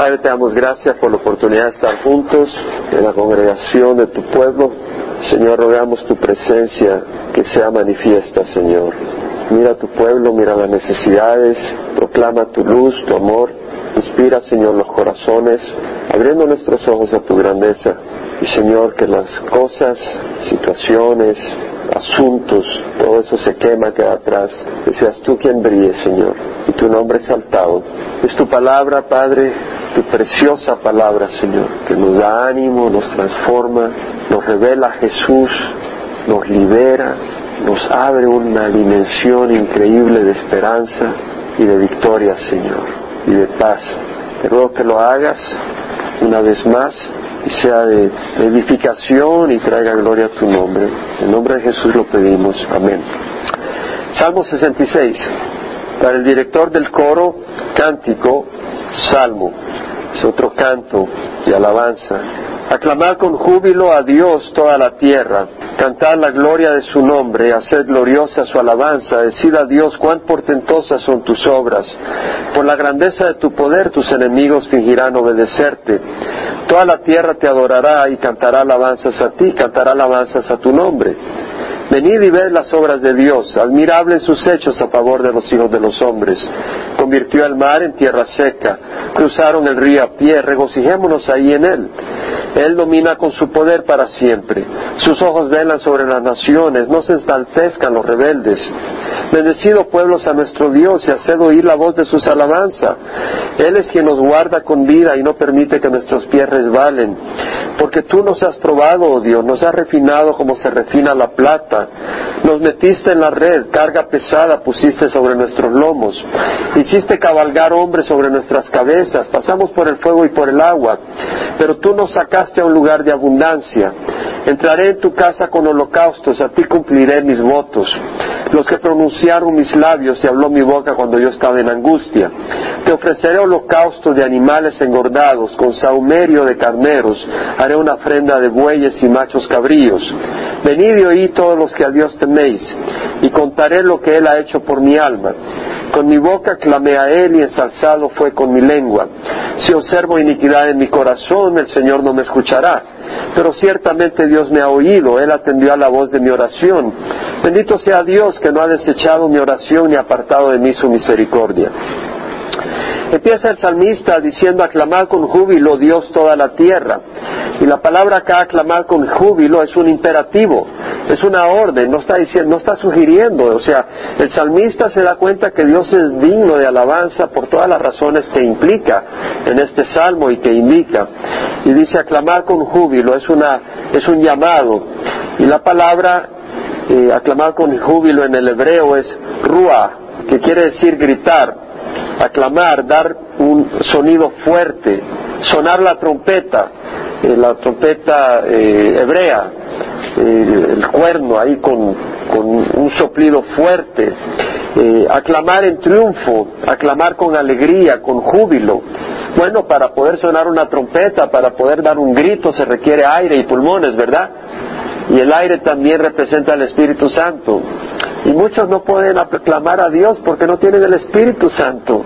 Padre, te damos gracias por la oportunidad de estar juntos en la congregación de tu pueblo. Señor, rogamos tu presencia que sea manifiesta, Señor. Mira a tu pueblo, mira las necesidades, proclama tu luz, tu amor. Inspira, Señor, los corazones, abriendo nuestros ojos a tu grandeza. Y, Señor, que las cosas, situaciones, asuntos, todo eso se quema, queda atrás. Que seas tú quien brille, Señor, y tu nombre exaltado. Es tu palabra, Padre, tu preciosa palabra, Señor, que nos da ánimo, nos transforma, nos revela a Jesús, nos libera, nos abre una dimensión increíble de esperanza y de victoria, Señor, y de paz. Te ruego que lo hagas una vez más sea de edificación y traiga gloria a tu nombre. En nombre de Jesús lo pedimos. Amén. Salmo 66. Para el director del coro, cántico, salmo. Es otro canto de alabanza. Aclamar con júbilo a Dios toda la tierra, cantar la gloria de su nombre, hacer gloriosa su alabanza, decir a Dios cuán portentosas son tus obras. Por la grandeza de tu poder tus enemigos fingirán obedecerte. Toda la tierra te adorará y cantará alabanzas a ti, cantará alabanzas a tu nombre. Venid y ved las obras de Dios, admirables sus hechos a favor de los hijos de los hombres. Convirtió el mar en tierra seca, cruzaron el río a pie, regocijémonos ahí en él. Él domina con su poder para siempre. Sus ojos velan sobre las naciones, no se enaltezcan los rebeldes. Bendecido pueblos a nuestro Dios y haced oír la voz de sus alabanzas. Él es quien nos guarda con vida y no permite que nuestros pies resbalen. Porque tú nos has probado, oh Dios, nos has refinado como se refina la plata. Nos metiste en la red, carga pesada pusiste sobre nuestros lomos. Hiciste cabalgar hombres sobre nuestras cabezas. Pasamos por el fuego y por el agua. Pero tú nos sacaste a un lugar de abundancia. Entraré en tu casa con holocaustos, a ti cumpliré mis votos. Los que pronunciaron mis labios y habló mi boca cuando yo estaba en angustia. Te ofreceré holocaustos de animales engordados, con saumerio de carneros. Haré una ofrenda de bueyes y machos cabríos. Venid y oí todos los que a Dios teméis, y contaré lo que Él ha hecho por mi alma. Con mi boca clamé a Él y ensalzado fue con mi lengua. Si observo iniquidad en mi corazón, el Señor no me escuchará. Pero ciertamente Dios me ha oído, Él atendió a la voz de mi oración. Bendito sea Dios que no ha desechado mi oración ni apartado de mí su misericordia. Empieza el salmista diciendo aclamar con júbilo Dios toda la tierra. Y la palabra acá aclamar con júbilo es un imperativo, es una orden, no está diciendo, no está sugiriendo, o sea, el salmista se da cuenta que Dios es digno de alabanza por todas las razones que implica en este salmo y que indica. Y dice aclamar con júbilo, es una, es un llamado. Y la palabra eh, aclamar con júbilo en el hebreo es ruah, que quiere decir gritar aclamar, dar un sonido fuerte, sonar la trompeta, la trompeta eh, hebrea, eh, el cuerno ahí con, con un soplido fuerte, aclamar en triunfo, aclamar con alegría, con júbilo. Bueno, para poder sonar una trompeta, para poder dar un grito se requiere aire y pulmones, ¿verdad? Y el aire también representa al Espíritu Santo. Y muchos no pueden aclamar a Dios porque no tienen el Espíritu Santo.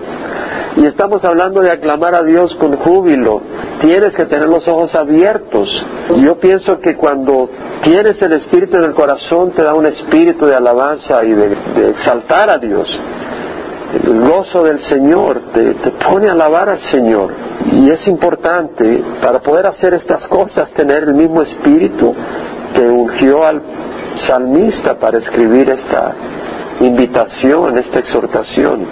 Y estamos hablando de aclamar a Dios con júbilo. Tienes que tener los ojos abiertos. Yo pienso que cuando tienes el Espíritu en el corazón te da un espíritu de alabanza y de, exaltar a Dios. El gozo del Señor te, te pone a alabar al Señor. Y es importante para poder hacer estas cosas tener el mismo espíritu que ungió al salmista para escribir esta invitación, esta exhortación,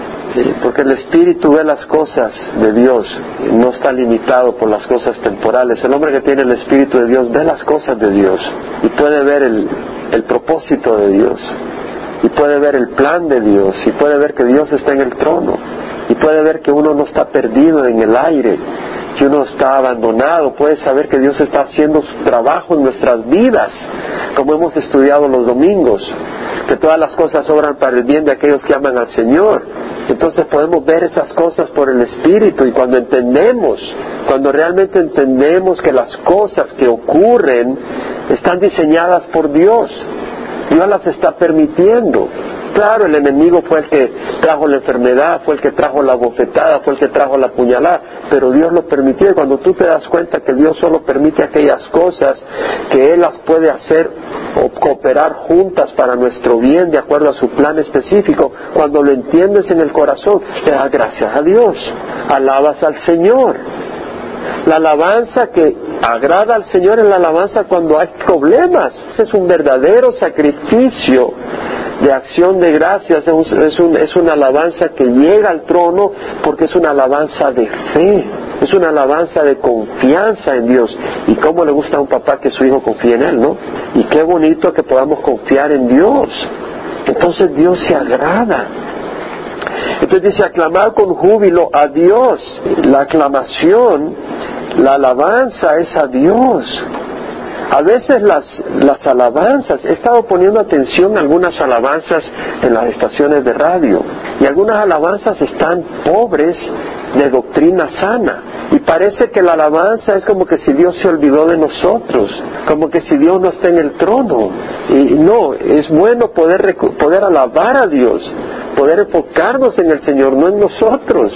porque el Espíritu ve las cosas de Dios, no está limitado por las cosas temporales. El hombre que tiene el Espíritu de Dios ve las cosas de Dios y puede ver el, el propósito de Dios y puede ver el plan de Dios y puede ver que Dios está en el trono y puede ver que uno no está perdido en el aire, que uno está abandonado, puede saber que Dios está haciendo su trabajo en nuestras vidas, como hemos estudiado los domingos, que todas las cosas obran para el bien de aquellos que aman al Señor. Entonces podemos ver esas cosas por el Espíritu y cuando entendemos, cuando realmente entendemos que las cosas que ocurren están diseñadas por Dios, Dios las está permitiendo. Claro, el enemigo fue el que trajo la enfermedad, fue el que trajo la bofetada, fue el que trajo la puñalada, pero Dios lo permitió y cuando tú te das cuenta que Dios solo permite aquellas cosas que Él las puede hacer o cooperar juntas para nuestro bien de acuerdo a su plan específico, cuando lo entiendes en el corazón, le das gracias a Dios, alabas al Señor. La alabanza que agrada al Señor es la alabanza cuando hay problemas. Es un verdadero sacrificio de acción de gracias, es, es una alabanza que llega al trono porque es una alabanza de fe, es una alabanza de confianza en Dios. Y cómo le gusta a un papá que su hijo confíe en él, ¿no? Y qué bonito que podamos confiar en Dios. Entonces Dios se agrada. Entonces dice, aclamar con júbilo a Dios. La aclamación, la alabanza es a Dios. A veces las, las alabanzas, he estado poniendo atención a algunas alabanzas en las estaciones de radio y algunas alabanzas están pobres de doctrina sana. Y parece que la alabanza es como que si Dios se olvidó de nosotros, como que si Dios no está en el trono. Y no, es bueno poder, poder alabar a Dios, poder enfocarnos en el Señor, no en nosotros,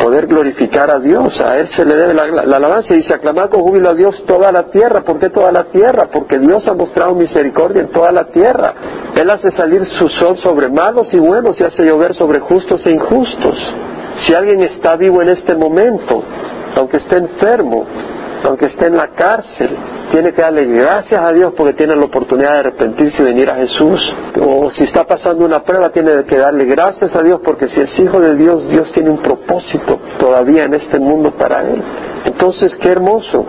poder glorificar a Dios. A Él se le debe la, alabanza y dice, aclamar con júbilo a Dios toda la tierra. ¿Por qué toda la tierra? Porque Dios ha mostrado misericordia en toda la tierra. Él hace salir su sol sobre malos y buenos y hace llover sobre justos e injustos. Si alguien está vivo en este momento, aunque esté enfermo, aunque esté en la cárcel, tiene que darle gracias a Dios porque tiene la oportunidad de arrepentirse y venir a Jesús. O si está pasando una prueba, tiene que darle gracias a Dios porque si es hijo de Dios, Dios tiene un propósito todavía en este mundo para él. Entonces, qué hermoso.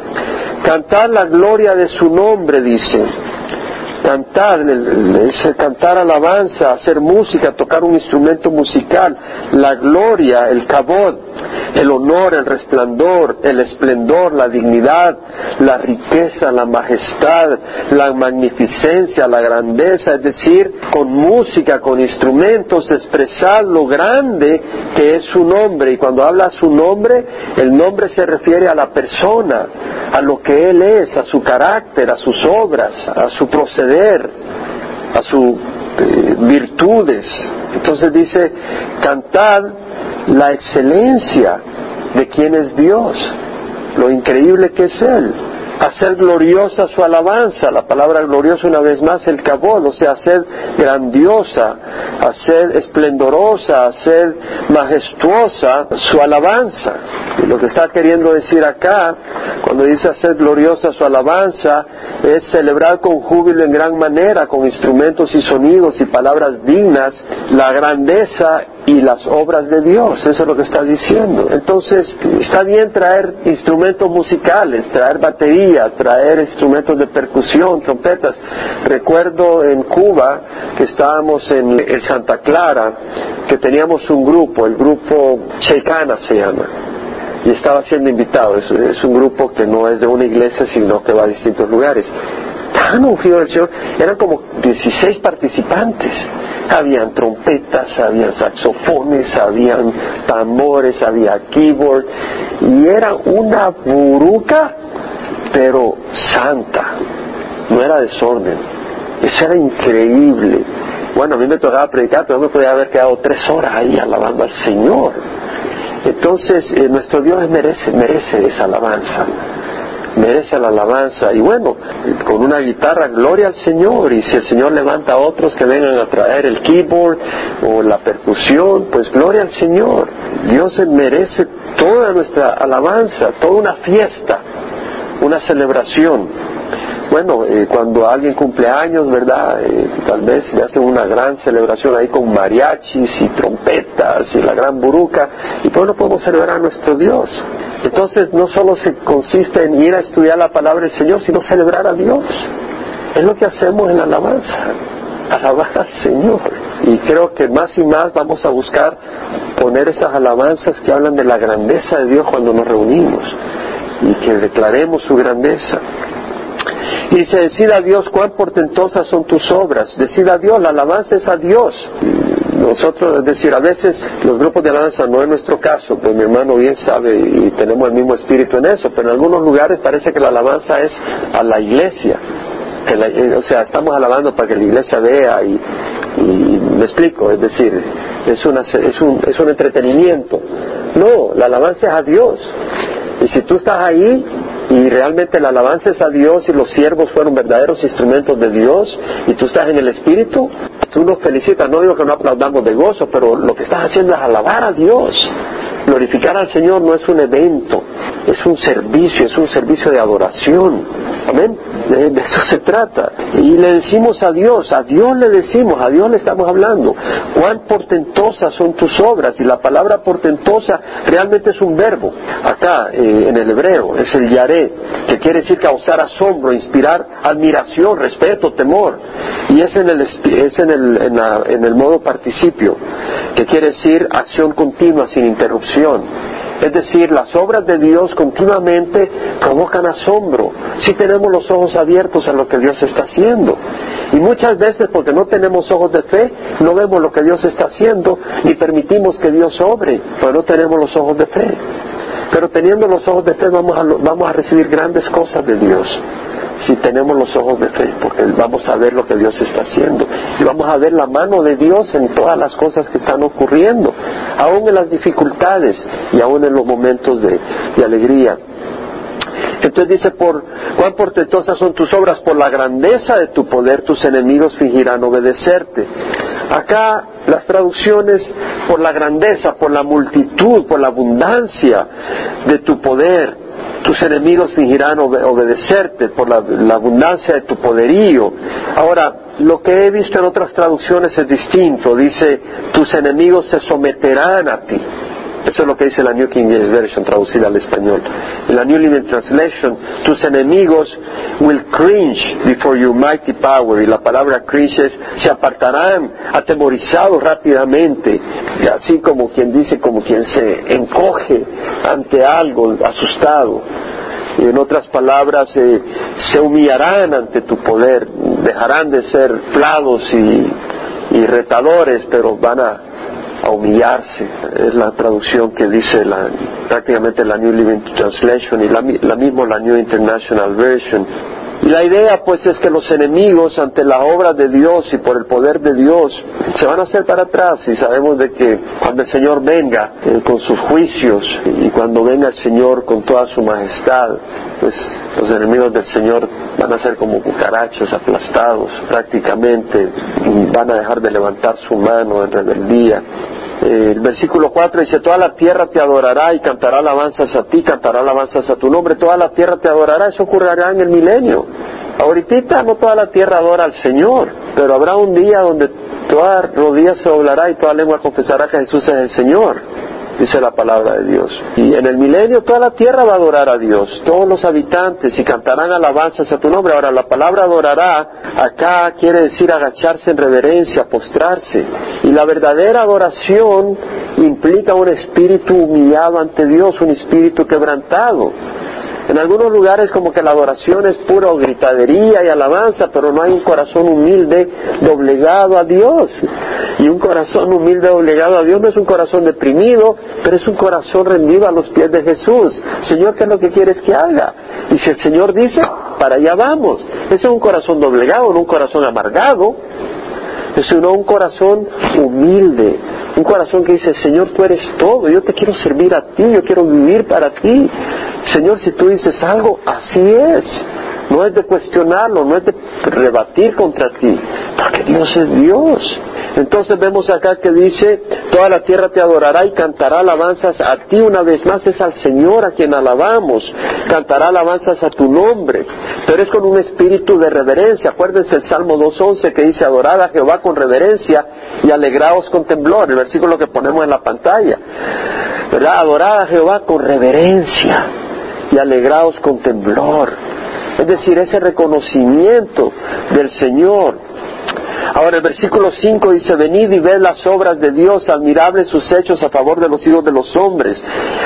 Cantar la gloria de su nombre, dice cantar, cantar alabanza, hacer música, tocar un instrumento musical, la gloria, el cabot, el honor, el resplandor, el esplendor, la dignidad, la riqueza, la majestad, la magnificencia, la grandeza, es decir, con música, con instrumentos, expresar lo grande que es su nombre. Y cuando habla su nombre, el nombre se refiere a la persona, a lo que él es, a su carácter, a sus obras, a su proceder, a sus eh, virtudes. Entonces dice, cantad la excelencia de quién es Dios, lo increíble que es Él hacer gloriosa su alabanza. La palabra gloriosa una vez más el cabón, o sea, hacer grandiosa, hacer esplendorosa, hacer majestuosa su alabanza. Y lo que está queriendo decir acá, cuando dice hacer gloriosa su alabanza, es celebrar con júbilo en gran manera, con instrumentos y sonidos y palabras dignas, la grandeza y las obras de Dios, eso es lo que está diciendo. Entonces, está bien traer instrumentos musicales, traer batería, traer instrumentos de percusión, trompetas. Recuerdo en Cuba que estábamos en, Santa Clara, que teníamos un grupo, el grupo Checana se llama y estaba siendo invitado. Es, un grupo que no es de una iglesia, sino que va a distintos lugares. Tan ungido el Señor, eran como 16 participantes. Habían trompetas, habían saxofones, habían tambores, había keyboard, y era una buruca, pero santa, no era desorden. Eso era increíble. Bueno, a mí me tocaba predicar, pero me podía haber quedado tres horas ahí alabando al Señor. Entonces, eh, nuestro Dios merece esa alabanza merece la alabanza. Y bueno, con una guitarra, gloria al Señor. Y si el Señor levanta a otros que vengan a traer el keyboard o la percusión, pues gloria al Señor. Dios merece toda nuestra alabanza, toda una fiesta, una celebración. Bueno, eh, cuando alguien cumple años, ¿verdad? Eh, tal vez le hacen una gran celebración ahí con mariachis y trompetas y la gran buruca, y pues no podemos celebrar a nuestro Dios. Entonces no solo se consiste en ir a estudiar la palabra del Señor, sino celebrar a Dios. Es lo que hacemos en la alabanza, alabar al Señor. Y creo que más y más vamos a buscar poner esas alabanzas que hablan de la grandeza de Dios cuando nos reunimos y que declaremos su grandeza. Y dice, decida a Dios cuán portentosas son tus obras. Decida a Dios, la alabanza es a Dios. Nosotros, es decir, a veces los grupos de alabanza no es nuestro caso, pues mi hermano bien sabe y tenemos el mismo espíritu en eso, pero en algunos lugares parece que la alabanza es a la iglesia. Eh, o sea, estamos alabando para que la iglesia vea y, me explico, es decir, es, una, es, un, es un entretenimiento. No, la alabanza es a Dios. Y si tú estás ahí y realmente la alabanza es a Dios y los siervos fueron verdaderos instrumentos de Dios y tú estás en el Espíritu, tú nos felicitas. No digo que no aplaudamos de gozo, pero lo que estás haciendo es alabar a Dios. Glorificar al Señor no es un evento, es un servicio, es un servicio de adoración. Amén. De, eso se trata. Y le decimos a Dios, a Dios le decimos, a Dios le estamos hablando. Cuán portentosas son tus obras. Y la palabra portentosa realmente es un verbo. Acá, eh, en el hebreo, es el yaré, que quiere decir causar asombro, inspirar admiración, respeto, temor. Y es en el, es en el, en el modo participio, que quiere decir acción continua, sin interrupción. Es decir, las obras de Dios continuamente provocan asombro si tenemos los ojos abiertos a lo que Dios está haciendo. Y muchas veces porque no tenemos ojos de fe, no vemos lo que Dios está haciendo ni permitimos que Dios obre, porque no tenemos los ojos de fe. Pero teniendo los ojos de fe vamos a, vamos a recibir grandes cosas de Dios si tenemos los ojos de fe, porque vamos a ver lo que Dios está haciendo y vamos a ver la mano de Dios en todas las cosas que están ocurriendo, aún en las dificultades y aún en los momentos de, alegría. Entonces dice, por cuán portentosas son tus obras, por la grandeza de tu poder tus enemigos fingirán obedecerte. Acá las traducciones por la grandeza, por la multitud, por la abundancia de tu poder tus enemigos fingirán obedecerte por la, abundancia de tu poderío. Ahora, lo que he visto en otras traducciones es distinto. Dice, tus enemigos se someterán a ti. Eso es lo que dice la New King James Version traducida al español. En la New Living Translation, tus enemigos will cringe before your mighty power. Y la palabra cringe es, se apartarán atemorizados rápidamente. Así como quien dice, como quien se encoge ante algo, asustado. Y en otras palabras, eh, se humillarán ante tu poder, dejarán de ser plados y, y retadores, pero van a a humillarse. Es la traducción que dice la, prácticamente la New Living Translation y la, la misma la New International Version. Y la idea pues es que los enemigos ante la obra de Dios y por el poder de Dios se van a hacer para atrás y sabemos de que cuando el Señor venga eh, con sus juicios y cuando venga el Señor con toda su majestad, pues los enemigos del Señor van a ser como cucarachos aplastados prácticamente, van a dejar de levantar su mano en rebeldía el versículo 4 dice, toda la tierra te adorará y cantará alabanzas a ti, cantará alabanzas a tu nombre, toda la tierra te adorará, eso ocurrirá en el milenio. Ahorita no toda la tierra adora al Señor, pero habrá un día donde toda rodilla se doblará y toda lengua confesará que Jesús es el Señor dice la palabra de Dios. Y en el milenio toda la tierra va a adorar a Dios, todos los habitantes, y cantarán alabanzas a tu nombre. Ahora, la palabra adorará acá quiere decir agacharse en reverencia, postrarse. Y la verdadera adoración implica un espíritu humillado ante Dios, un espíritu quebrantado. En algunos lugares como que la adoración es pura gritadería y alabanza, pero no hay un corazón humilde doblegado a Dios. Y un corazón humilde doblegado a Dios no es un corazón deprimido, pero es un corazón rendido a los pies de Jesús. Señor, ¿qué es lo que quieres que haga? Y si el Señor dice, para allá vamos. Ese es un corazón doblegado, no un corazón amargado sino un corazón humilde, un corazón que dice, Señor, tú eres todo, yo te quiero servir a ti, yo quiero vivir para ti. Señor, si tú dices algo, así es. No es de cuestionarlo, no es de rebatir contra ti, porque Dios es Dios. Entonces vemos acá que dice, toda la tierra te adorará y cantará alabanzas a ti una vez más, es al Señor a quien alabamos, cantará alabanzas a tu nombre, pero es con un espíritu de reverencia. Acuérdense el Salmo 2.11 que dice, adorad a Jehová con reverencia y alegraos con temblor, el versículo que ponemos en la pantalla. ¿Verdad? Adorad a Jehová con reverencia y alegraos con temblor. Es decir, ese reconocimiento del Señor. Ahora el versículo 5 dice, venid y ved las obras de Dios, admirables sus hechos a favor de los hijos de los hombres.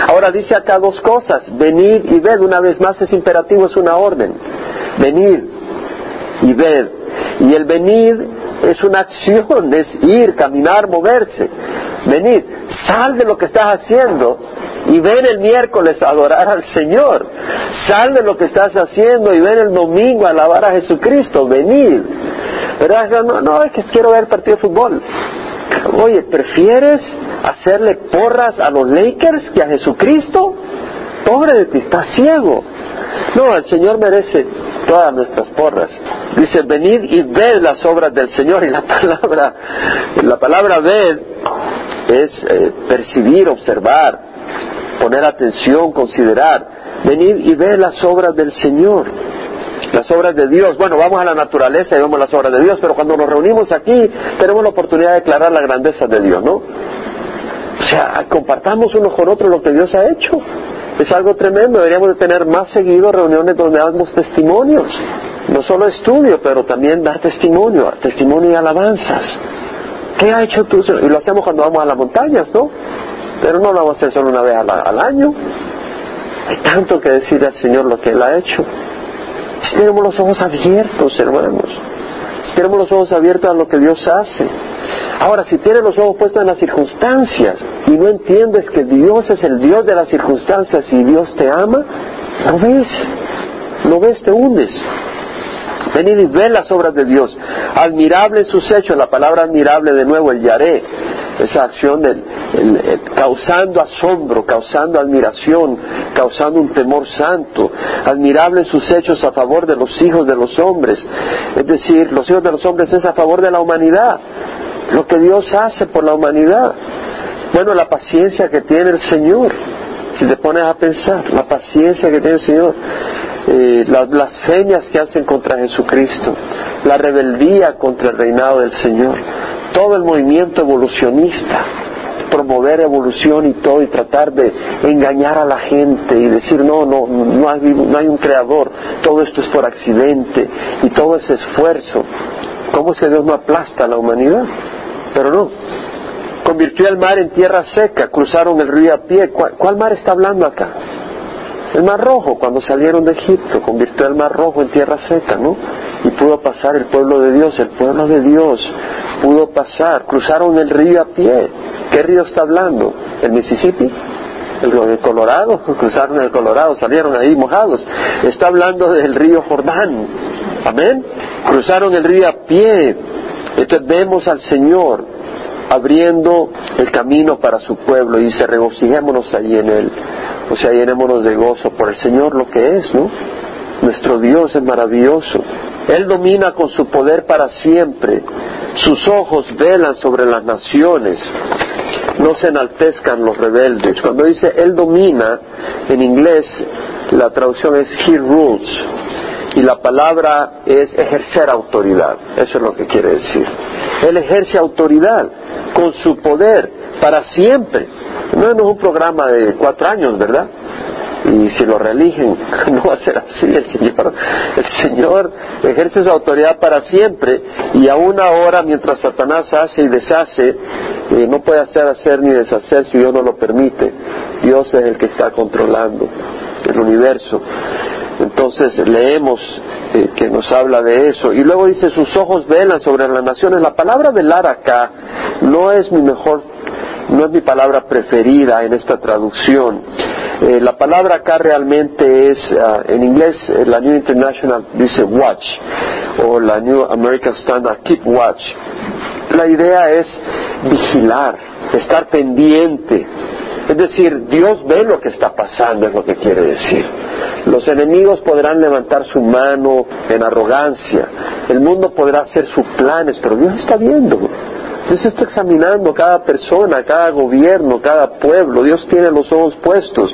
Ahora dice acá dos cosas, venid y ved, una vez más es imperativo, es una orden. Venid y ved. Y el venid es una acción, es ir, caminar, moverse. Venid, sal de lo que estás haciendo y ven el miércoles a adorar al Señor. Sal de lo que estás haciendo y ven el domingo a alabar a Jesucristo. Venid. ¿Verdad? No, no, es que quiero ver partido de fútbol. Oye, ¿prefieres hacerle porras a los Lakers que a Jesucristo? Pobre de ti, estás ciego. No, el Señor merece todas nuestras porras. Dice, venid y ved las obras del Señor. Y la palabra, la palabra ved es eh, percibir, observar, poner atención, considerar. Venid y ved las obras del Señor. Las obras de Dios. Bueno, vamos a la naturaleza y vemos las obras de Dios, pero cuando nos reunimos aquí tenemos la oportunidad de declarar la grandeza de Dios, ¿no? O sea, compartamos unos con otros lo que Dios ha hecho. Es algo tremendo, deberíamos de tener más seguido reuniones donde damos testimonios. No solo estudio, pero también dar testimonio, testimonio y alabanzas. ¿Qué ha hecho tú? Y lo hacemos cuando vamos a las montañas, ¿no? Pero no lo vamos a hacer solo una vez al, año. Hay tanto que decir al Señor lo que Él ha hecho. Si tenemos los ojos abiertos, hermanos. Si tenemos los ojos abiertos a lo que Dios hace. Ahora, si tienes los ojos puestos en las circunstancias y no entiendes que Dios es el Dios de las circunstancias y Dios te ama, no ves, no ves, te hundes. Venid y ve las obras de Dios. Admirable sus hechos, la palabra admirable de nuevo, el yaré, esa acción del, causando asombro, causando admiración, causando un temor santo. Admirable sus hechos a favor de los hijos de los hombres. Es decir, los hijos de los hombres es a favor de la humanidad. Lo que Dios hace por la humanidad. Bueno, la paciencia que tiene el Señor. Si te pones a pensar, la paciencia que tiene el Señor eh, las blasfemias que hacen contra Jesucristo, la rebeldía contra el reinado del Señor, todo el movimiento evolucionista, promover evolución y todo y tratar de engañar a la gente y decir no, no, no hay, no hay un creador, todo esto es por accidente y todo ese esfuerzo. ¿Cómo es que Dios no aplasta a la humanidad? Pero no. Convirtió el mar en tierra seca, cruzaron el río a pie. cuál mar está hablando acá? El mar rojo, cuando salieron de Egipto, convirtió el mar rojo en tierra seca, ¿no? Y pudo pasar el pueblo de Dios, el pueblo de Dios pudo pasar, cruzaron el río a pie. ¿Qué río está hablando? ¿El Mississippi? el Colorado, cruzaron el Colorado, salieron ahí mojados. Está hablando del río Jordán. Amén. Cruzaron el río a pie. Entonces vemos al Señor abriendo el camino para su pueblo y dice regocijémonos ahí en él. O sea, llenémonos de gozo por el Señor lo que es, ¿no? Nuestro Dios es maravilloso. Él domina con su poder para siempre. Sus ojos velan sobre las naciones. No se enaltezcan los rebeldes. Cuando dice Él domina, en inglés la traducción es He rules. Y la palabra es ejercer autoridad. Eso es lo que quiere decir. Él ejerce autoridad con su poder para siempre. No es un programa de cuatro años, ¿verdad? Y si lo reeligen, no va a ser así. El Señor, el Señor ejerce su autoridad para siempre y aún ahora, mientras Satanás hace y deshace, eh, no puede hacer hacer ni deshacer si Dios no lo permite. Dios es el que está controlando el universo. Entonces leemos eh, que nos habla de eso. Y luego dice, sus ojos velan sobre las naciones. La palabra velar acá no es mi mejor, no es mi palabra preferida en esta traducción. Eh, la palabra acá realmente es, ah, en inglés, eh, la New International dice watch, o la New American Standard, keep watch. La idea es vigilar, estar pendiente, es decir, Dios ve lo que está pasando, es lo que quiere decir. Los enemigos podrán levantar su mano en arrogancia, el mundo podrá hacer sus planes, pero Dios está viendo. Dios está examinando cada persona, cada gobierno, cada pueblo. Dios tiene los ojos puestos.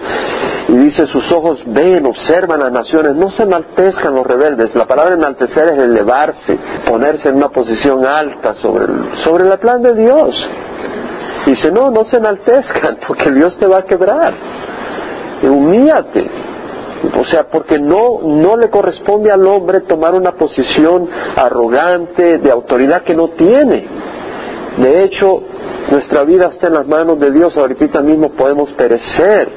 Y dice, sus ojos ven, observan las naciones. No se enaltezcan los rebeldes. La palabra enaltecer es elevarse, ponerse en una posición alta sobre sobre el plan de Dios. Dice, no, no se enaltezcan, porque Dios te va a quebrar. Humíate. O sea, porque no, no le corresponde al hombre tomar una posición arrogante, de autoridad que no tiene. De hecho, nuestra vida está en las manos de Dios, ahorita mismo podemos perecer.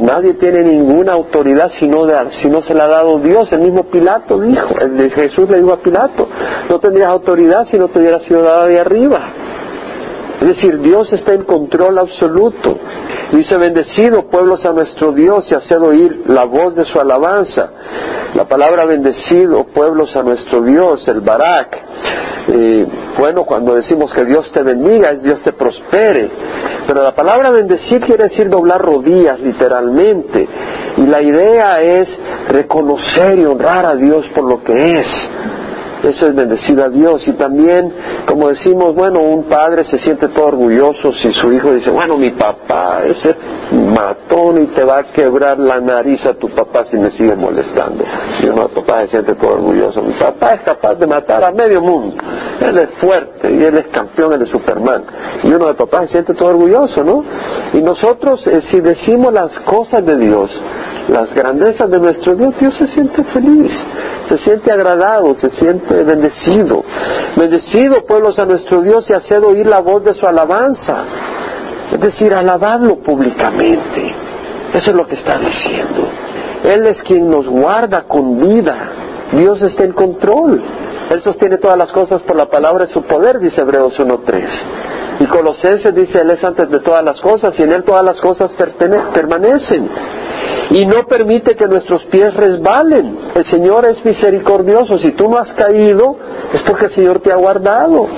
Nadie tiene ninguna autoridad si no, si no se la ha dado Dios. El mismo Pilato dijo, Jesús le dijo a Pilato, no tendrías autoridad si no te hubiera sido dada de arriba. Es decir, Dios está en control absoluto. Dice, bendecido pueblos a nuestro Dios y haced oír la voz de su alabanza. La palabra bendecido pueblos a nuestro Dios, el Barak. Eh, bueno, cuando decimos que Dios te bendiga, es Dios te prospere. Pero la palabra bendecir quiere decir doblar rodillas, literalmente. Y la idea es reconocer y honrar a Dios por lo que es eso es bendecir a Dios. Y también, como decimos, bueno, un padre se siente todo orgulloso si su hijo dice, bueno, mi papá, ese matón y te va a quebrar la nariz a tu papá si me sigue molestando. Y uno de papá se siente todo orgulloso. Mi papá es capaz de matar a medio mundo. Él es fuerte y él es campeón, él es Superman. Y uno de papá se siente todo orgulloso, ¿no? Y nosotros, eh, si decimos las cosas de Dios, las grandezas de nuestro Dios, Dios se siente feliz, se siente agradado, se siente bendecido. Bendecido pueblos a nuestro Dios y haced oír la voz de su alabanza. Es decir, alabadlo públicamente. Eso es lo que está diciendo. Él es quien nos guarda con vida. Dios está en control. Él sostiene todas las cosas por la palabra de su poder, dice Hebreos 1.3. Y Colosenses dice, Él es antes de todas las cosas y en Él todas las cosas permanecen y no permite que nuestros pies resbalen. El Señor es misericordioso. Si tú no has caído, es porque el Señor te ha guardado.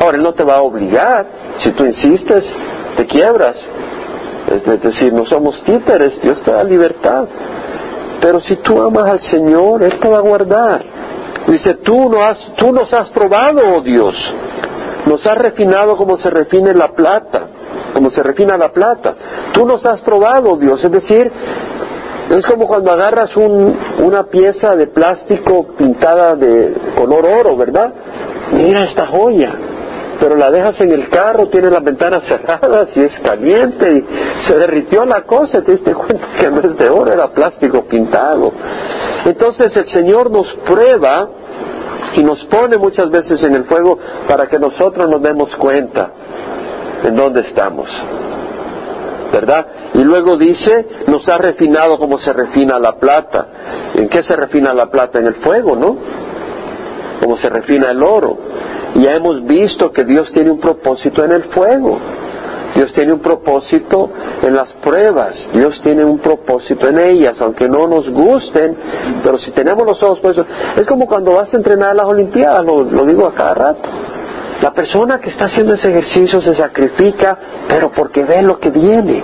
Ahora, Él no te va a obligar. Si tú insistes, te quiebras. Es decir, no somos títeres, Dios te da libertad. Pero si tú amas al Señor, Él te va a guardar. Dice, tú, no has, nos has probado, oh Dios. Nos has refinado como se refina la plata como se refina la plata. Tú nos has probado, Dios. Es decir, es como cuando agarras una pieza de plástico pintada de color oro, ¿verdad? Mira esta joya. Pero la dejas en el carro, tiene las ventanas cerradas y es caliente y se derritió la cosa, te diste cuenta que en vez de oro era plástico pintado. Entonces el Señor nos prueba y nos pone muchas veces en el fuego para que nosotros nos demos cuenta en dónde estamos. ¿Verdad? Y luego dice, nos ha refinado como se refina la plata. ¿En qué se refina la plata? En el fuego, ¿no? Como se refina el oro. Ya hemos visto que Dios tiene un propósito en el fuego. Dios tiene un propósito en las pruebas, Dios tiene un propósito en ellas, aunque no nos gusten, pero si tenemos los ojos puestos, es como cuando vas a entrenar a las Olimpiadas, lo, lo digo a cada rato. La persona que está haciendo ese ejercicio se sacrifica, pero porque ve lo que viene.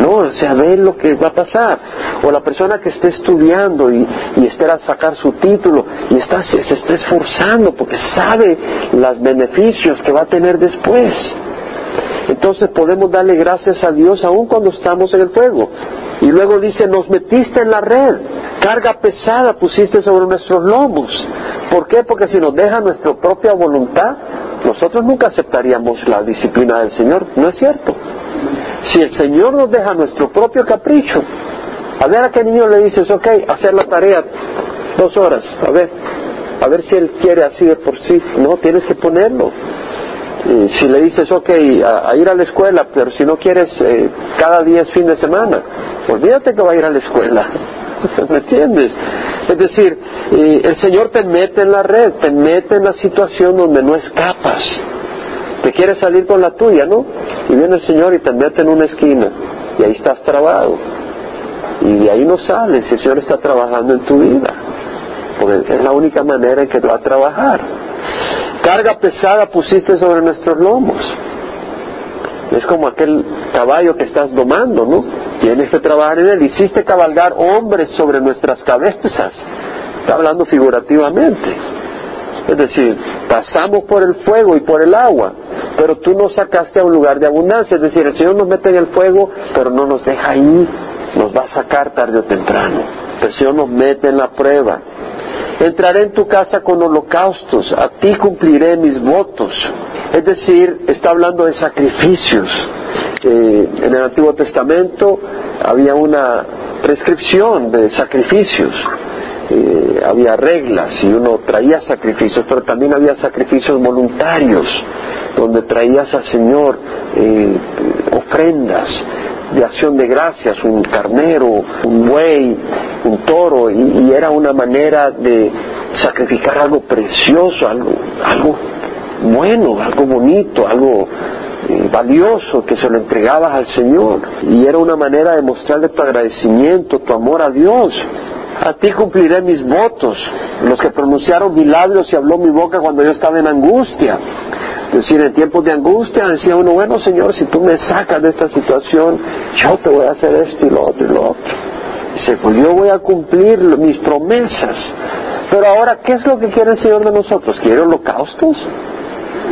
No, o sea, ve lo que va a pasar. O la persona que esté estudiando y, espera sacar su título y está, se, está esforzando porque sabe los beneficios que va a tener después. Entonces podemos darle gracias a Dios aun cuando estamos en el fuego. Y luego dice, nos metiste en la red, carga pesada pusiste sobre nuestros lomos. ¿Por qué? Porque si nos deja nuestra propia voluntad, nosotros nunca aceptaríamos la disciplina del Señor. ¿No es cierto? Si el Señor nos deja nuestro propio capricho, a ver a qué niño le dices, ok, hacer la tarea dos horas, a ver, a ver si él quiere así de por sí. No, tienes que ponerlo si le dices, ok, a, ir a la escuela, pero si no quieres, eh, cada día es fin de semana, olvídate que va a ir a la escuela. ¿Me entiendes? Es decir, el Señor te mete en la red, te mete en la situación donde no escapas. Te quieres salir con la tuya, ¿no? Y viene el Señor y te mete en una esquina y ahí estás trabado. Y de ahí no sales y el Señor está trabajando en tu vida. Porque es la única manera en que va a trabajar. Carga pesada pusiste sobre nuestros lomos. Es como aquel caballo que estás domando, ¿no? Tienes que trabajar en él. Hiciste cabalgar hombres sobre nuestras cabezas. Está hablando figurativamente. Es decir, pasamos por el fuego y por el agua, pero tú nos sacaste a un lugar de abundancia. Es decir, el Señor nos mete en el fuego, pero no nos deja ahí. Nos va a sacar tarde o temprano. El Señor nos mete en la prueba. Entraré en tu casa con holocaustos, a ti cumpliré mis votos. Es decir, está hablando de sacrificios. Eh, en el Antiguo Testamento había una prescripción de sacrificios. Eh, había reglas y uno traía sacrificios, pero también había sacrificios voluntarios, donde traías al Señor eh, ofrendas de acción de gracias, un carnero, un buey, un toro, y, era una manera de sacrificar algo precioso, algo, algo bueno, algo bonito, algo eh, valioso que se lo entregabas al Señor. Y era una manera de mostrarle tu agradecimiento, tu amor a Dios. A ti cumpliré mis votos, los que pronunciaron mis labios y habló mi boca cuando yo estaba en angustia. Es decir, en tiempos de angustia decía uno, bueno Señor, si tú me sacas de esta situación, yo te voy a hacer esto y lo otro y lo otro. Dice, pues yo voy a cumplir mis promesas. Pero ahora, ¿qué es lo que quiere el Señor de nosotros? ¿Quiere holocaustos?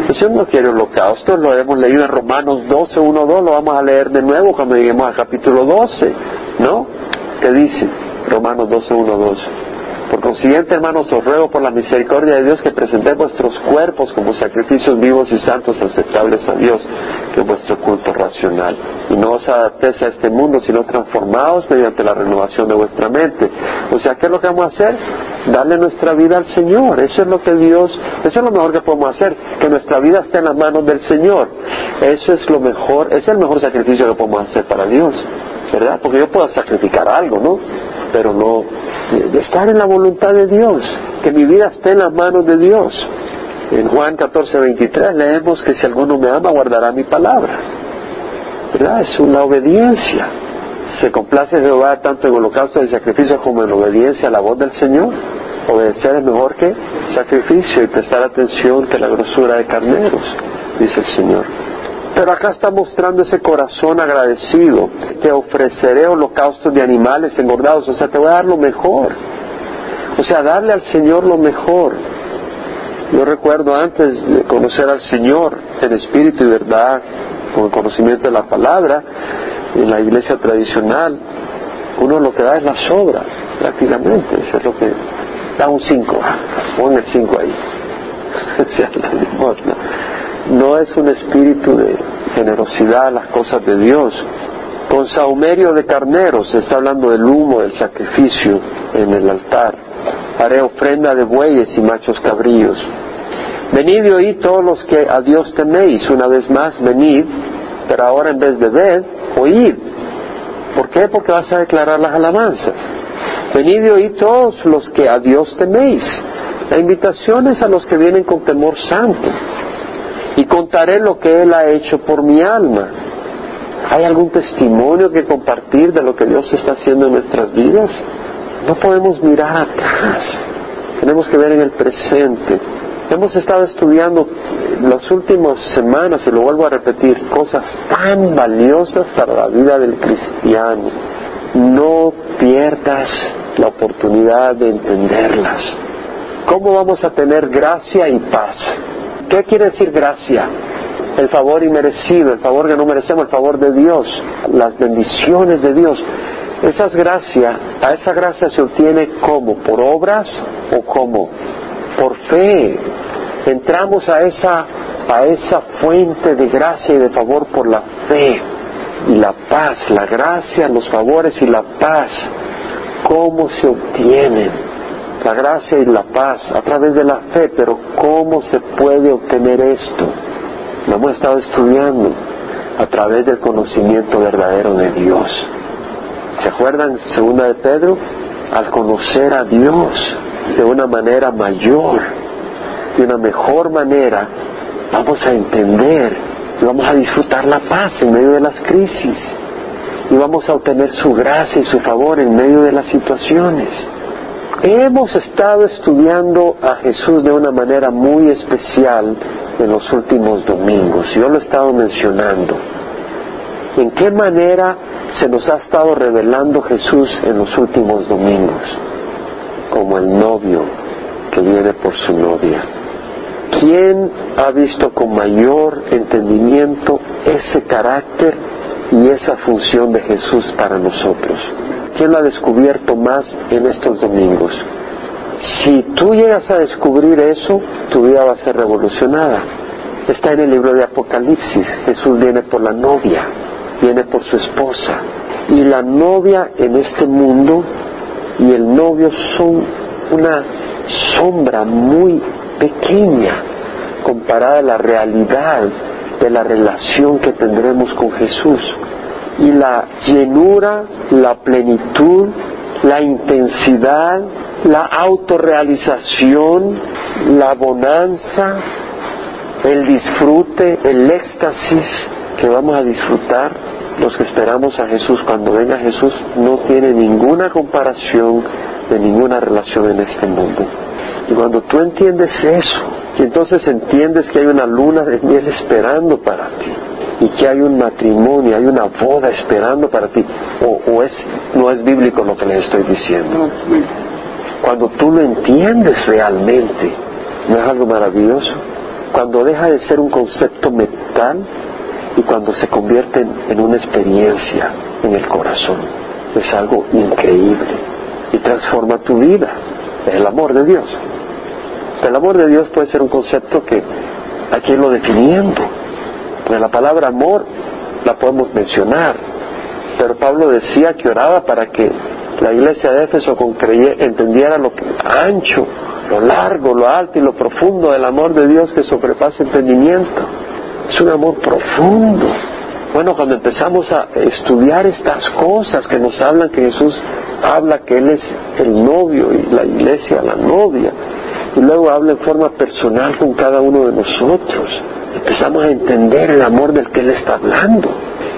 El Señor no quiere holocaustos, lo hemos leído en Romanos 12, 1, 2, lo vamos a leer de nuevo cuando lleguemos al capítulo 12, ¿no? ¿Qué dice? Romanos 12, 1, 2. Por consiguiente, hermanos, os ruego por la misericordia de Dios que presentéis vuestros cuerpos como sacrificios vivos y santos aceptables a Dios, que es vuestro culto racional. Y no os adaptéis a este mundo, sino transformaos mediante la renovación de vuestra mente. O sea, ¿qué es lo que vamos a hacer? Darle nuestra vida al Señor. Eso es lo que Dios, eso es lo mejor que podemos hacer, que nuestra vida esté en las manos del Señor. Eso es lo mejor, es el mejor sacrificio que podemos hacer para Dios. ¿Verdad? Porque yo puedo sacrificar algo, ¿no? Pero no, estar en la voluntad de Dios, que mi vida esté en las manos de Dios. En Juan 14, 23 leemos que si alguno me ama guardará mi palabra. ¿Verdad? Es una obediencia. Se complace Jehová tanto en holocausto y sacrificio como en obediencia a la voz del Señor. Obedecer es mejor que sacrificio y prestar atención que la grosura de carneros, dice el Señor. Pero acá está mostrando ese corazón agradecido. Te ofreceré holocaustos de animales engordados, o sea, te voy a dar lo mejor. O sea, darle al Señor lo mejor. Yo recuerdo antes de conocer al Señor en espíritu y verdad, con el conocimiento de la palabra, en la iglesia tradicional, uno lo que da es la sobra, prácticamente. Eso es lo que da un 5. Pon el 5 ahí. no es un espíritu de generosidad a las cosas de Dios. Con saumerio de carneros, se está hablando del humo del sacrificio en el altar. Haré ofrenda de bueyes y machos cabríos. Venid y oíd todos los que a Dios teméis. Una vez más, venid, pero ahora en vez de ver, oíd. ¿Por qué? Porque vas a declarar las alabanzas. Venid y oíd todos los que a Dios teméis. La invitación es a los que vienen con temor santo y contaré lo que Él ha hecho por mi alma. ¿Hay algún testimonio que compartir de lo que Dios está haciendo en nuestras vidas? No podemos mirar atrás, tenemos que ver en el presente. Hemos estado estudiando las últimas semanas, y lo vuelvo a repetir, cosas tan valiosas para la vida del cristiano. No pierdas la oportunidad de entenderlas. ¿Cómo vamos a tener gracia y paz? ¿Qué quiere decir gracia? El favor inmerecido, el favor que no merecemos, el favor de Dios, las bendiciones de Dios. Esas gracias, a esa gracia se obtiene como, por obras o como, por fe. Entramos a esa, a esa fuente de gracia y de favor por la fe y la paz, la gracia, los favores y la paz. ¿Cómo se obtienen? La gracia y la paz a través de la fe, pero ¿cómo se puede obtener esto? Lo hemos estado estudiando a través del conocimiento verdadero de Dios. ¿Se acuerdan, segunda de Pedro? Al conocer a Dios de una manera mayor, de una mejor manera, vamos a entender y vamos a disfrutar la paz en medio de las crisis y vamos a obtener su gracia y su favor en medio de las situaciones. Hemos estado estudiando a Jesús de una manera muy especial en los últimos domingos. Yo lo he estado mencionando. ¿En qué manera se nos ha estado revelando Jesús en los últimos domingos? Como el novio que viene por su novia. ¿Quién ha visto con mayor entendimiento ese carácter y esa función de Jesús para nosotros? ¿Quién lo ha descubierto más en estos domingos? Si tú llegas a descubrir eso, tu vida va a ser revolucionada. Está en el libro de Apocalipsis. Jesús viene por la novia, viene por su esposa. Y la novia en este mundo y el novio son una sombra muy pequeña comparada a la realidad de la relación que tendremos con Jesús y la llenura, la plenitud, la intensidad, la autorrealización, la bonanza, el disfrute, el éxtasis que vamos a disfrutar los que esperamos a Jesús cuando venga Jesús no tiene ninguna comparación de ninguna relación en este mundo. Y cuando tú entiendes eso, y entonces entiendes que hay una luna de miel esperando para ti, y que hay un matrimonio, hay una boda esperando para ti, o, es, no es bíblico lo que les estoy diciendo. Cuando tú lo entiendes realmente, ¿no es algo maravilloso? Cuando deja de ser un concepto mental y cuando se convierte en una experiencia en el corazón, es algo increíble y transforma tu vida. Es el amor de Dios. El amor de Dios puede ser un concepto que hay que irlo definiendo. La palabra amor la podemos mencionar, pero Pablo decía que oraba para que la iglesia de Éfeso entendiera lo ancho, lo largo, lo alto y lo profundo del amor de Dios que sobrepasa entendimiento. Es un amor profundo. Bueno, cuando empezamos a estudiar estas cosas que nos hablan que Jesús habla que Él es el novio y la iglesia la novia, y luego habla en forma personal con cada uno de nosotros, empezamos a entender el amor del que Él está hablando.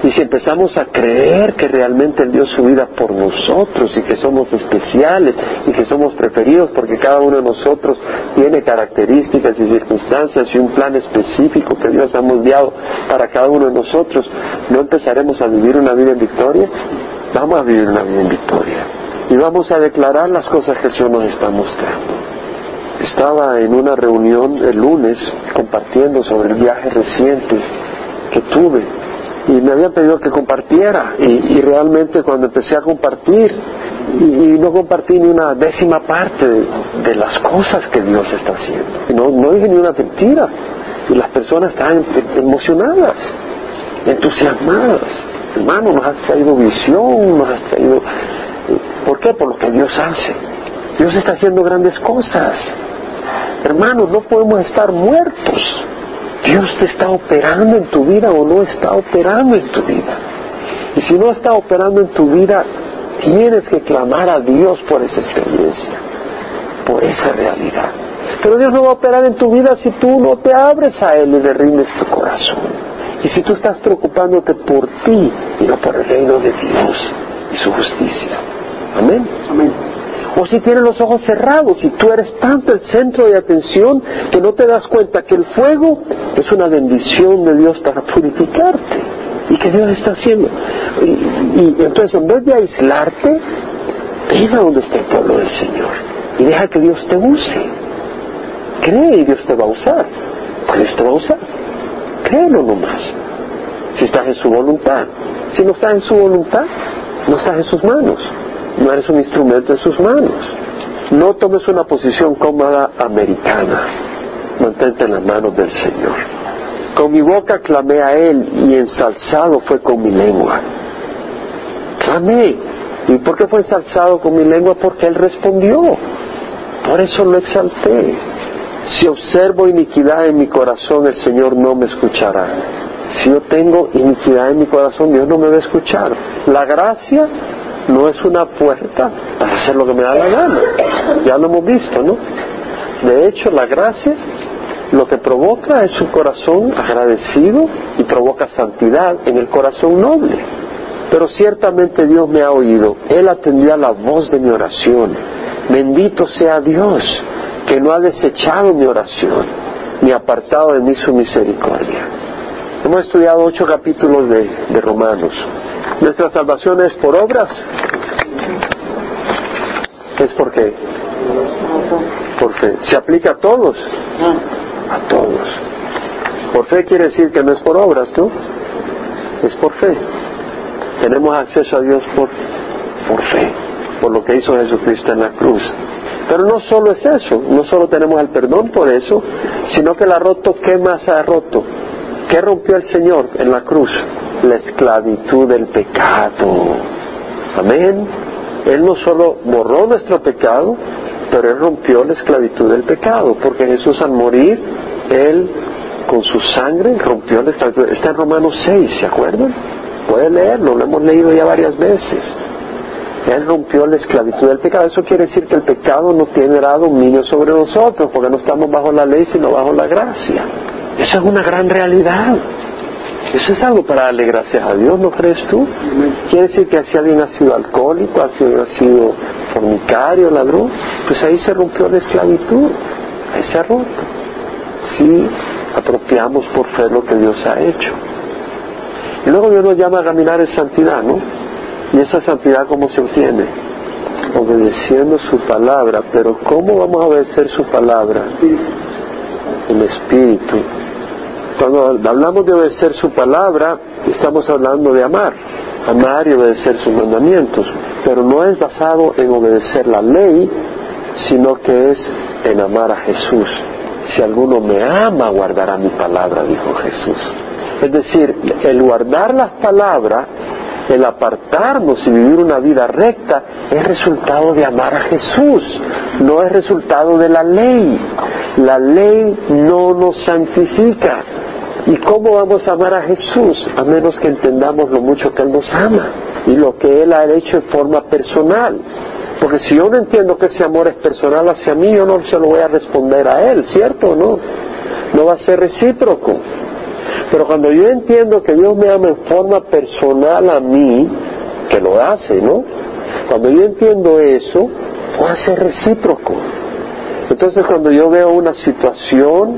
Y si empezamos a creer que realmente Él dio su vida por nosotros y que somos especiales y que somos preferidos porque cada uno de nosotros tiene características y circunstancias y un plan específico que Dios ha moldeado para cada uno de nosotros, ¿no empezaremos a vivir una vida en victoria? Vamos a vivir una vida en victoria. Y vamos a declarar las cosas que el Señor nos está mostrando. Estaba en una reunión el lunes compartiendo sobre el viaje reciente que tuve y me habían pedido que compartiera y, realmente cuando empecé a compartir y, no compartí ni una décima parte de, las cosas que Dios está haciendo. Y no, no dije ni una mentira y las personas estaban emocionadas, entusiasmadas. Hermano, nos has traído visión, nos has traído... ¿Por qué? Por lo que Dios hace. Dios está haciendo grandes cosas. Hermanos, no podemos estar muertos. Dios te está operando en tu vida o no está operando en tu vida. Y si no está operando en tu vida, tienes que clamar a Dios por esa experiencia, por esa realidad. Pero Dios no va a operar en tu vida si tú no te abres a Él y le rindes tu corazón. Y si tú estás preocupándote por ti y no por el reino de Dios y su justicia. Amén. Amén. O si tienes los ojos cerrados y tú eres tanto el centro de atención que no te das cuenta que el fuego es una bendición de Dios para purificarte. ¿Y que Dios está haciendo? Y, entonces en vez de aislarte, ven a donde está el pueblo del Señor y deja que Dios te use. Cree y Dios te va a usar. Dios te va a usar. Créelo nomás. Si estás en su voluntad. Si no estás en su voluntad, no estás en sus manos no eres un instrumento en sus manos. No tomes una posición cómoda americana. Mantente en las manos del Señor. Con mi boca clamé a Él y ensalzado fue con mi lengua. Clamé. ¿Y por qué fue ensalzado con mi lengua? Porque Él respondió. Por eso lo exalté. Si observo iniquidad en mi corazón, el Señor no me escuchará. Si yo tengo iniquidad en mi corazón, Dios no me va a escuchar. La gracia no es una puerta para hacer lo que me da la gana. Ya lo hemos visto, ¿no? De hecho, la gracia lo que provoca es un corazón agradecido y provoca santidad en el corazón noble. Pero ciertamente Dios me ha oído. Él atendió a la voz de mi oración. Bendito sea Dios, que no ha desechado mi oración, ni apartado de mí su misericordia. Hemos estudiado ocho capítulos de, de Romanos. ¿Nuestra salvación es por obras? ¿Es por qué? Por fe. ¿Se aplica a todos? A todos. Por fe quiere decir que no es por obras, ¿no? Es por fe. Tenemos acceso a Dios por, por fe, por lo que hizo Jesucristo en la cruz. Pero no solo es eso, no solo tenemos el perdón por eso, sino que la roto, ¿qué más ha roto? ¿Qué rompió el Señor en la cruz? La esclavitud del pecado. Amén. Él no solo borró nuestro pecado, pero Él rompió la esclavitud del pecado, porque Jesús al morir, Él con su sangre rompió la esclavitud. Está en Romanos 6, ¿se acuerdan? Puede leerlo, lo hemos leído ya varias veces. Él rompió la esclavitud del pecado. Eso quiere decir que el pecado no tiene dominio sobre nosotros, porque no estamos bajo la ley, sino bajo la gracia. Eso es una gran realidad. Eso es algo para darle gracias a Dios, ¿no crees tú? Quiere decir que si alguien ha sido alcohólico, si alguien ha sido fornicario, ladrón, pues ahí se rompió la esclavitud, ahí se ha roto. Sí, apropiamos por fe lo que Dios ha hecho. Y luego Dios nos llama a caminar en santidad, ¿no? ¿Y esa santidad cómo se obtiene? Obedeciendo su palabra, pero ¿cómo vamos a obedecer su palabra? El Espíritu cuando hablamos de obedecer su palabra, estamos hablando de amar, amar y obedecer sus mandamientos, pero no es basado en obedecer la ley, sino que es en amar a Jesús. Si alguno me ama, guardará mi palabra, dijo Jesús. Es decir, el guardar las palabras, el apartarnos y vivir una vida recta, es resultado de amar a Jesús, no es resultado de la ley. La ley no nos santifica, ¿Y cómo vamos a amar a Jesús? A menos que entendamos lo mucho que Él nos ama y lo que Él ha hecho en forma personal. Porque si yo no entiendo que ese amor es personal hacia mí, yo no se lo voy a responder a Él, ¿cierto o no? No va a ser recíproco. Pero cuando yo entiendo que Dios me ama en forma personal a mí, que lo hace, ¿no? Cuando yo entiendo eso, a ser recíproco. Entonces cuando yo veo una situación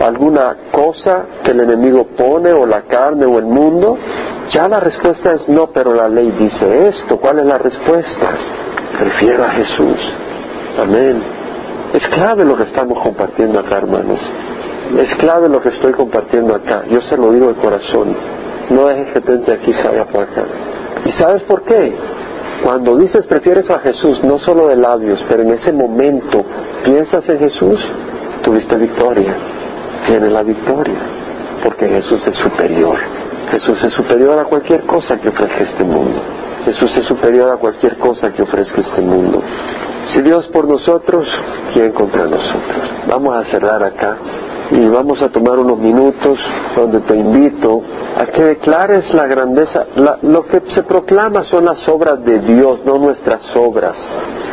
alguna cosa que el enemigo pone o la carne o el mundo, ya la respuesta es no, pero la ley dice esto. ¿Cuál es la respuesta? Prefiero a Jesús. Amén. Es clave lo que estamos compartiendo acá, hermanos. Es clave lo que estoy compartiendo acá. Yo se lo digo de corazón. No es que aquí, sabe por acá. ¿Y sabes por qué? Cuando dices prefieres a Jesús, no solo de labios, pero en ese momento piensas en Jesús, tuviste victoria tiene la victoria, porque Jesús es superior. Jesús es superior a cualquier cosa que ofrezca este mundo. Jesús es superior a cualquier cosa que ofrezca este mundo. Si Dios por nosotros, ¿quién contra nosotros? Vamos a cerrar acá y vamos a tomar unos minutos donde te invito a que declares la grandeza. lo que se proclama son las obras de Dios, no nuestras obras.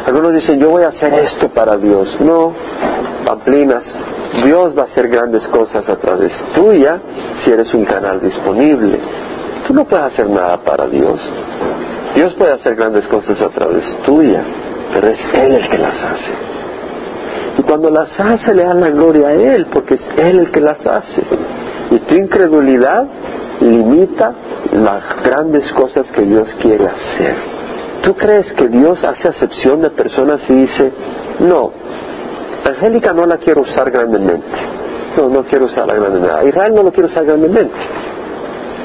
Algunos dicen, yo voy a hacer esto para Dios. No, pamplinas, Dios va a hacer grandes cosas a través tuya si eres un canal disponible. Tú no puedes hacer nada para Dios. Dios puede hacer grandes cosas a través tuya, pero es Él el que las hace. Y cuando las hace le dan la gloria a Él, porque es Él el que las hace. Y tu incredulidad limita las grandes cosas que Dios quiere hacer. ¿Tú crees que Dios hace acepción de personas y dice, no, Angélica no la quiero usar grandemente. No, no quiero usarla grandemente. Israel no lo quiero usar grandemente.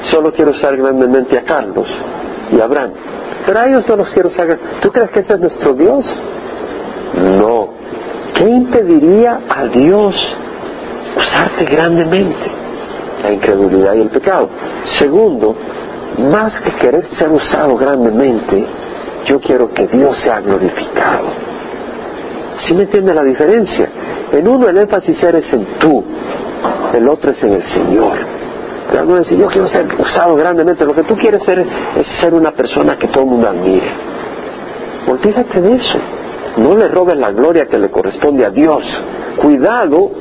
Solo quiero usar grandemente a Carlos y a Abraham. Pero a ellos no los quiero usar. ¿Tú crees que ese es nuestro Dios? No. ¿Qué impediría a Dios usarte grandemente? La incredulidad y el pecado. Segundo, más que querer ser usado grandemente, yo quiero que Dios sea glorificado. ¿Sí me entiende la diferencia? En uno el énfasis eres en tú, el otro es en el Señor. Pero uno yo quiero ser usado grandemente. Lo que tú quieres ser es ser una persona que todo el mundo admire. Olvídate de eso. No le robes la gloria que le corresponde a Dios. Cuidado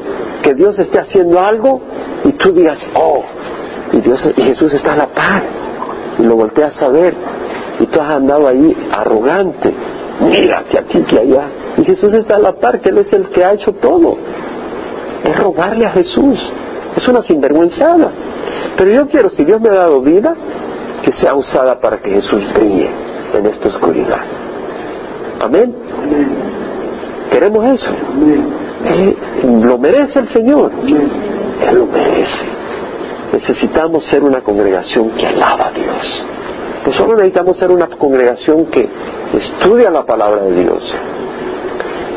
que Dios esté haciendo algo y tú digas, oh, y, Dios, y Jesús está a la par. Y lo volteas a ver. Y tú has andado ahí arrogante. Mírate aquí que allá. Y Jesús está a la par, que Él es el que ha hecho todo. Es robarle a Jesús. Es una sinvergüenzada. Pero yo quiero, si Dios me ha dado vida, que sea usada para que Jesús brille en esta oscuridad. Amén. Queremos eso. lo merece el Señor. Él lo merece. Necesitamos ser una congregación que alaba a Dios. No solo necesitamos ser una congregación que estudia la palabra de Dios,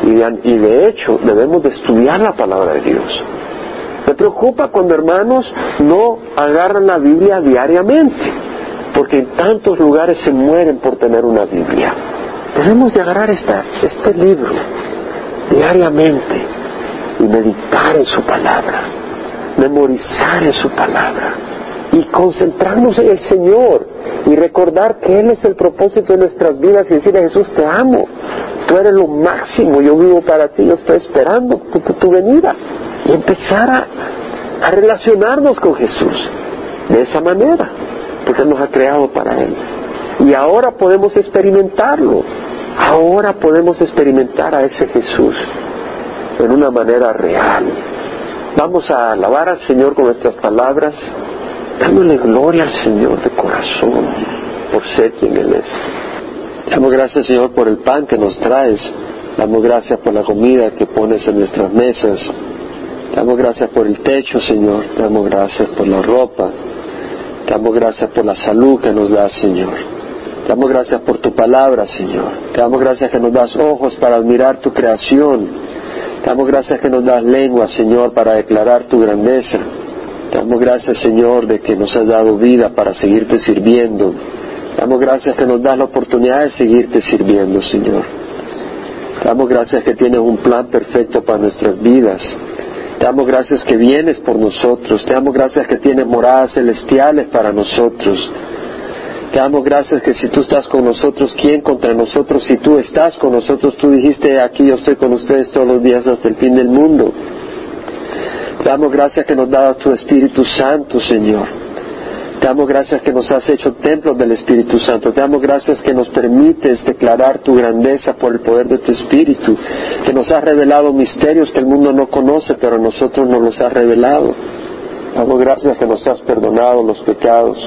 y de, hecho debemos de estudiar la palabra de Dios. Me preocupa cuando hermanos no agarran la Biblia diariamente, porque en tantos lugares se mueren por tener una Biblia. Debemos de agarrar esta, este libro diariamente y meditar en su palabra, memorizar en su palabra y concentrarnos en el Señor y recordar que Él es el propósito de nuestras vidas y decirle a Jesús, te amo, tú eres lo máximo, yo vivo para ti, yo estoy esperando tu, venida. Y empezar a a relacionarnos con Jesús de esa manera, porque nos ha creado para Él. Y ahora podemos experimentarlo, ahora podemos experimentar a ese Jesús en una manera real. Vamos a alabar al Señor con nuestras palabras, dándole gloria al Señor de corazón por ser quien Él es. Damos gracias, Señor, por el pan que nos traes. Damos gracias por la comida que pones en nuestras mesas. Damos gracias por el techo, Señor. Damos gracias por la ropa. Damos gracias por la salud que nos das, Señor. Damos gracias por tu palabra, Señor. Damos gracias que nos das ojos para admirar tu creación. Damos gracias que nos das lengua, Señor, para declarar tu grandeza. Damos gracias, Señor, de que nos has dado vida para seguirte sirviendo. Damos gracias que nos das la oportunidad de seguirte sirviendo, Señor. Damos gracias que tienes un plan perfecto para nuestras vidas. Damos gracias que vienes por nosotros. Te damos gracias que tienes moradas celestiales para nosotros. Te damos gracias que si tú estás con nosotros, ¿quién contra nosotros? Si tú estás con nosotros, tú dijiste aquí yo estoy con ustedes todos los días hasta el fin del mundo. Te damos gracias que nos da tu Espíritu Santo, Señor. Te damos gracias que nos has hecho templos del Espíritu Santo. Te damos gracias que nos permites declarar tu grandeza por el poder de tu Espíritu. Que nos has revelado misterios que el mundo no conoce, pero nosotros nos los has revelado. Te damos gracias que nos has perdonado los pecados.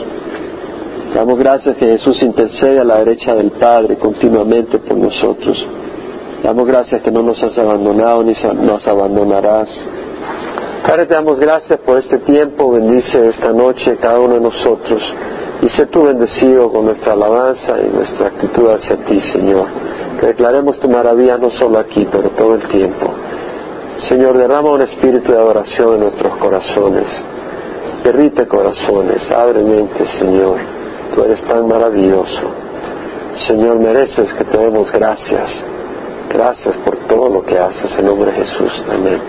Damos gracias que Jesús intercede a la derecha del Padre continuamente por nosotros. Damos gracias que no nos has abandonado ni nos abandonarás. Padre, te damos gracias por este tiempo, bendice esta noche cada uno de nosotros y sé tú bendecido con nuestra alabanza y nuestra actitud hacia ti, Señor. Que declaremos tu maravilla no solo aquí, pero todo el tiempo. Señor, derrama un espíritu de adoración en nuestros corazones. Derrite corazones, abre mente, Señor. Tú eres tan maravilloso. Señor, mereces que te demos gracias. Gracias por todo lo que haces en nombre de Jesús. Amén.